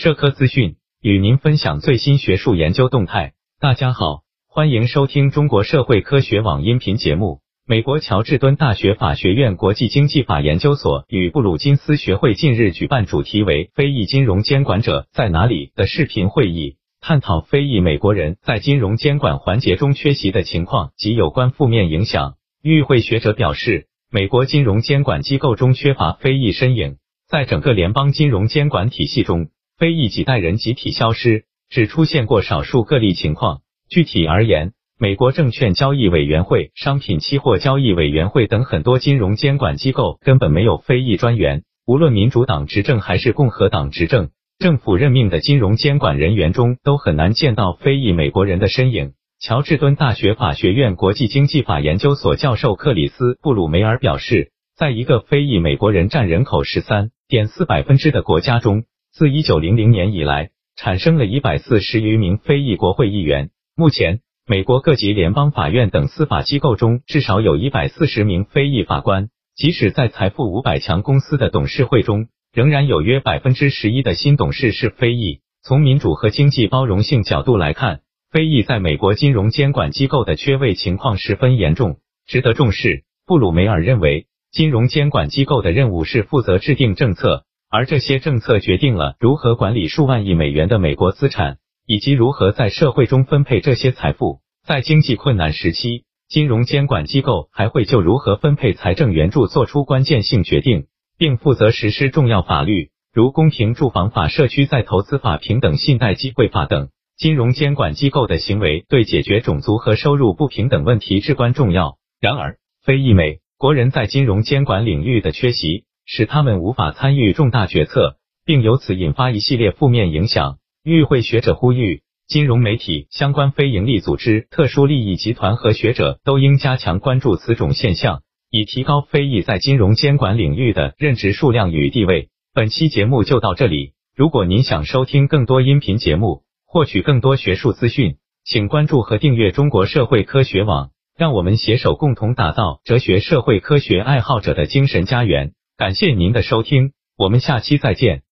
社科资讯与您分享最新学术研究动态。大家好，欢迎收听中国社会科学网音频节目。美国乔治敦大学法学院国际经济法研究所与布鲁金斯学会近日举办主题为“非裔金融监管者在哪里”的视频会议，探讨非裔美国人在金融监管环节中缺席的情况及有关负面影响。与会学者表示，美国金融监管机构中缺乏非裔身影，在整个联邦金融监管体系中，非裔几代人集体消失，只出现过少数个例情况。具体而言，美国证券交易委员会、商品期货交易委员会等很多金融监管机构根本没有非裔专员。无论民主党执政还是共和党执政，政府任命的金融监管人员中都很难见到非裔美国人的身影。乔治敦大学法学院国际经济法研究所教授克里斯·布鲁梅尔表示，在一个非裔美国人占人口十三点四百分之的国家中，自一九零零年以来，产生了一百四十余名非裔国会议员。目前，美国各级联邦法院等司法机构中至少有一百四十名非裔法官，即使在财富五百强公司的董事会中，仍然有约百分之十一的新董事是非裔。从民主和经济包容性角度来看，非裔在美国金融监管机构的缺位情况十分严重，值得重视。布鲁梅尔认为，金融监管机构的任务是负责制定政策，而这些政策决定了如何管理数万亿美元的美国资产。以及如何在社会中分配这些财富，在经济困难时期，金融监管机构还会就如何分配财政援助做出关键性决定，并负责实施重要法律，如公平住房法、社区再投资法、平等信贷机会法等。金融监管机构的行为对解决种族和收入不平等问题至关重要。然而，非裔美国人在金融监管领域的缺席，使他们无法参与重大决策，并由此引发一系列负面影响。与会学者呼吁，金融媒体、相关非营利组织、特殊利益集团和学者都应加强关注此种现象，以提高非裔在金融监管领域的任职数量与地位。本期节目就到这里。如果您想收听更多音频节目，获取更多学术资讯，请关注和订阅中国社会科学网。让我们携手共同打造哲学社会科学爱好者的精神家园。感谢您的收听，我们下期再见。